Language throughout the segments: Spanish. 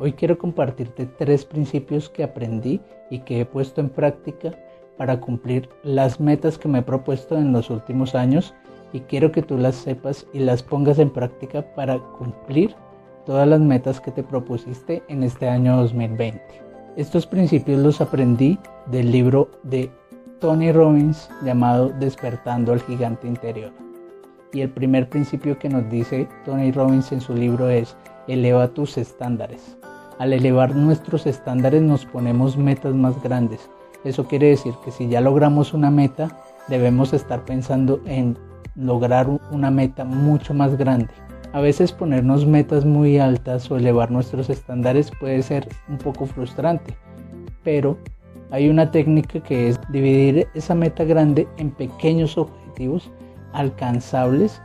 Hoy quiero compartirte tres principios que aprendí y que he puesto en práctica para cumplir las metas que me he propuesto en los últimos años y quiero que tú las sepas y las pongas en práctica para cumplir todas las metas que te propusiste en este año 2020. Estos principios los aprendí del libro de Tony Robbins llamado Despertando al Gigante Interior. Y el primer principio que nos dice Tony Robbins en su libro es eleva tus estándares. Al elevar nuestros estándares nos ponemos metas más grandes. Eso quiere decir que si ya logramos una meta, debemos estar pensando en lograr una meta mucho más grande. A veces ponernos metas muy altas o elevar nuestros estándares puede ser un poco frustrante, pero hay una técnica que es dividir esa meta grande en pequeños objetivos alcanzables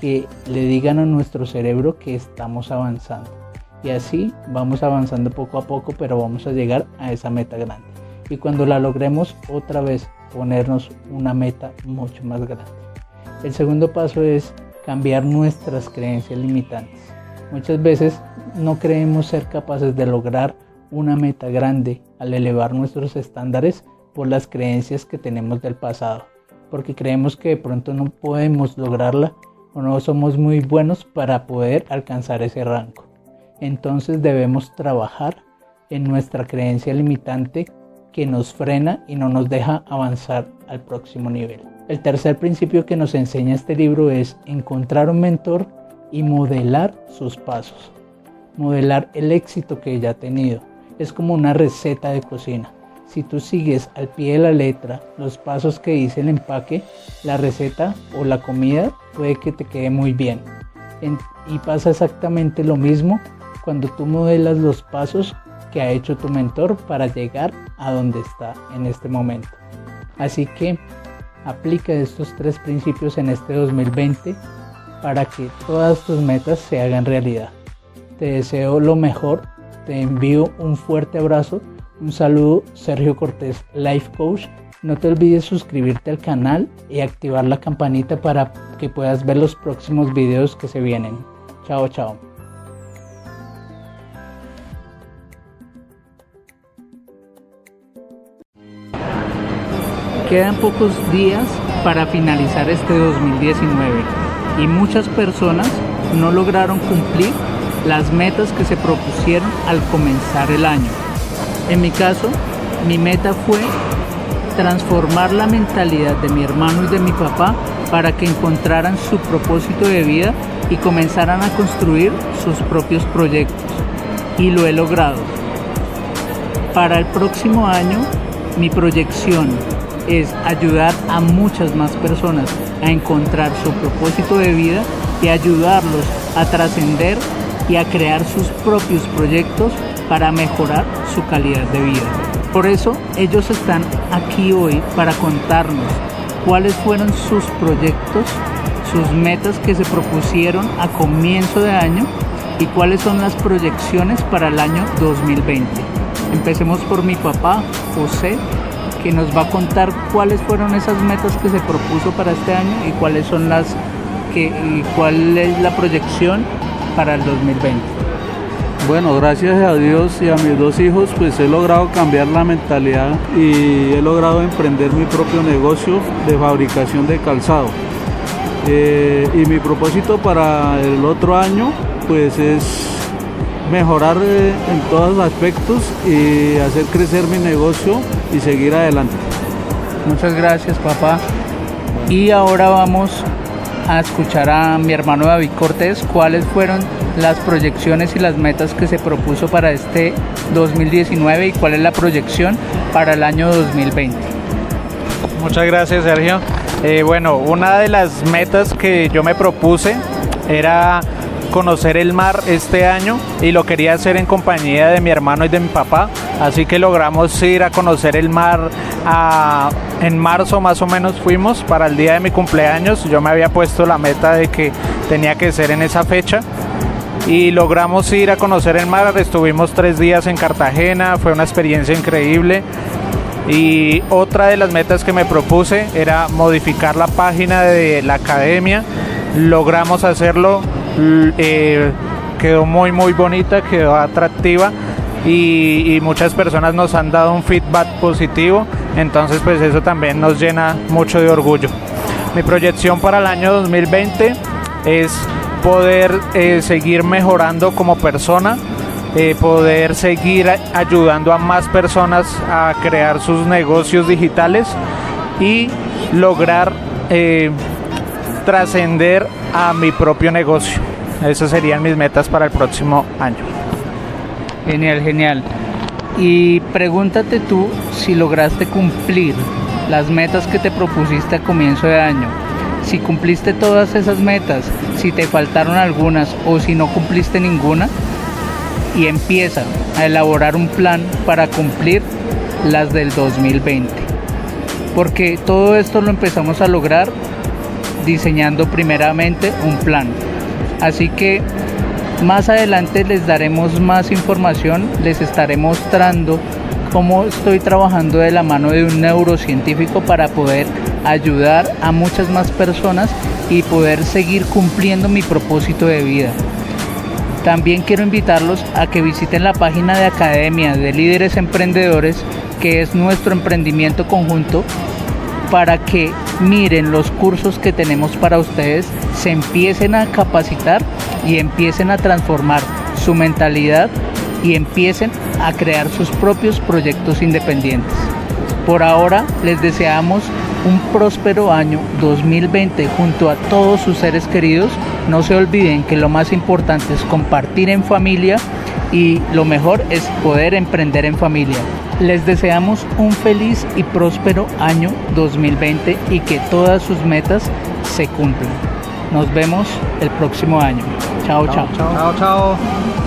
que le digan a nuestro cerebro que estamos avanzando. Y así vamos avanzando poco a poco, pero vamos a llegar a esa meta grande. Y cuando la logremos, otra vez ponernos una meta mucho más grande. El segundo paso es cambiar nuestras creencias limitantes. Muchas veces no creemos ser capaces de lograr una meta grande al elevar nuestros estándares por las creencias que tenemos del pasado, porque creemos que de pronto no podemos lograrla o no somos muy buenos para poder alcanzar ese rango entonces debemos trabajar en nuestra creencia limitante que nos frena y no nos deja avanzar al próximo nivel. El tercer principio que nos enseña este libro es encontrar un mentor y modelar sus pasos. Modelar el éxito que ella ha tenido. Es como una receta de cocina. Si tú sigues al pie de la letra los pasos que dice el empaque, la receta o la comida puede que te quede muy bien. y pasa exactamente lo mismo cuando tú modelas los pasos que ha hecho tu mentor para llegar a donde está en este momento. Así que aplica estos tres principios en este 2020 para que todas tus metas se hagan realidad. Te deseo lo mejor, te envío un fuerte abrazo, un saludo, Sergio Cortés, Life Coach. No te olvides suscribirte al canal y activar la campanita para que puedas ver los próximos videos que se vienen. Chao, chao. Quedan pocos días para finalizar este 2019 y muchas personas no lograron cumplir las metas que se propusieron al comenzar el año. En mi caso, mi meta fue transformar la mentalidad de mi hermano y de mi papá para que encontraran su propósito de vida y comenzaran a construir sus propios proyectos. Y lo he logrado. Para el próximo año, mi proyección es ayudar a muchas más personas a encontrar su propósito de vida y ayudarlos a trascender y a crear sus propios proyectos para mejorar su calidad de vida. Por eso ellos están aquí hoy para contarnos cuáles fueron sus proyectos, sus metas que se propusieron a comienzo de año y cuáles son las proyecciones para el año 2020. Empecemos por mi papá, José, que nos va a contar cuáles fueron esas metas que se propuso para este año y cuáles son las que y cuál es la proyección para el 2020. Bueno, gracias a Dios y a mis dos hijos, pues he logrado cambiar la mentalidad y he logrado emprender mi propio negocio de fabricación de calzado. Eh, y mi propósito para el otro año, pues es mejorar eh, en todos los aspectos y hacer crecer mi negocio y seguir adelante. Muchas gracias papá. Y ahora vamos a escuchar a mi hermano David Cortés cuáles fueron las proyecciones y las metas que se propuso para este 2019 y cuál es la proyección para el año 2020. Muchas gracias Sergio. Eh, bueno, una de las metas que yo me propuse era conocer el mar este año y lo quería hacer en compañía de mi hermano y de mi papá. Así que logramos ir a conocer el mar en marzo más o menos fuimos para el día de mi cumpleaños. Yo me había puesto la meta de que tenía que ser en esa fecha y logramos ir a conocer el mar. Estuvimos tres días en Cartagena, fue una experiencia increíble. Y otra de las metas que me propuse era modificar la página de la academia. Logramos hacerlo eh, quedó muy muy bonita, quedó atractiva y, muchas personas nos han dado un feedback positivo, entonces pues eso también nos llena mucho de orgullo. Mi proyección para el año 2020 es poder eh, seguir mejorando como persona, eh, poder seguir ayudando a más personas a crear sus negocios digitales y lograr trascender a mi propio negocio. Esas serían mis metas para el próximo año. Genial, genial. Y pregúntate tú si lograste cumplir las metas que te propusiste a comienzo de año. Si cumpliste todas esas metas, si te faltaron algunas o si no cumpliste ninguna, y empieza a elaborar un plan para cumplir las del 2020. Porque todo esto lo empezamos a lograr diseñando primeramente un plan. Así que más adelante les daremos más información, les estaré mostrando cómo estoy trabajando de la mano de un neurocientífico para poder ayudar a muchas más personas y poder seguir cumpliendo mi propósito de vida. También quiero invitarlos a que visiten la página de Academia de Líderes Emprendedores, que es nuestro emprendimiento conjunto, para que miren los cursos que tenemos para ustedes, se empiecen a capacitar y empiecen a transformar su mentalidad y empiecen a crear sus propios proyectos independientes. Por ahora les deseamos un próspero año 2020 junto a todos sus seres queridos. No se olviden que lo más importante es compartir en familia y lo mejor es poder emprender en familia. Les deseamos un feliz y próspero año 2020 y que todas sus metas se cumplan. Nos vemos el próximo año. Chao, chao. Chao, chao.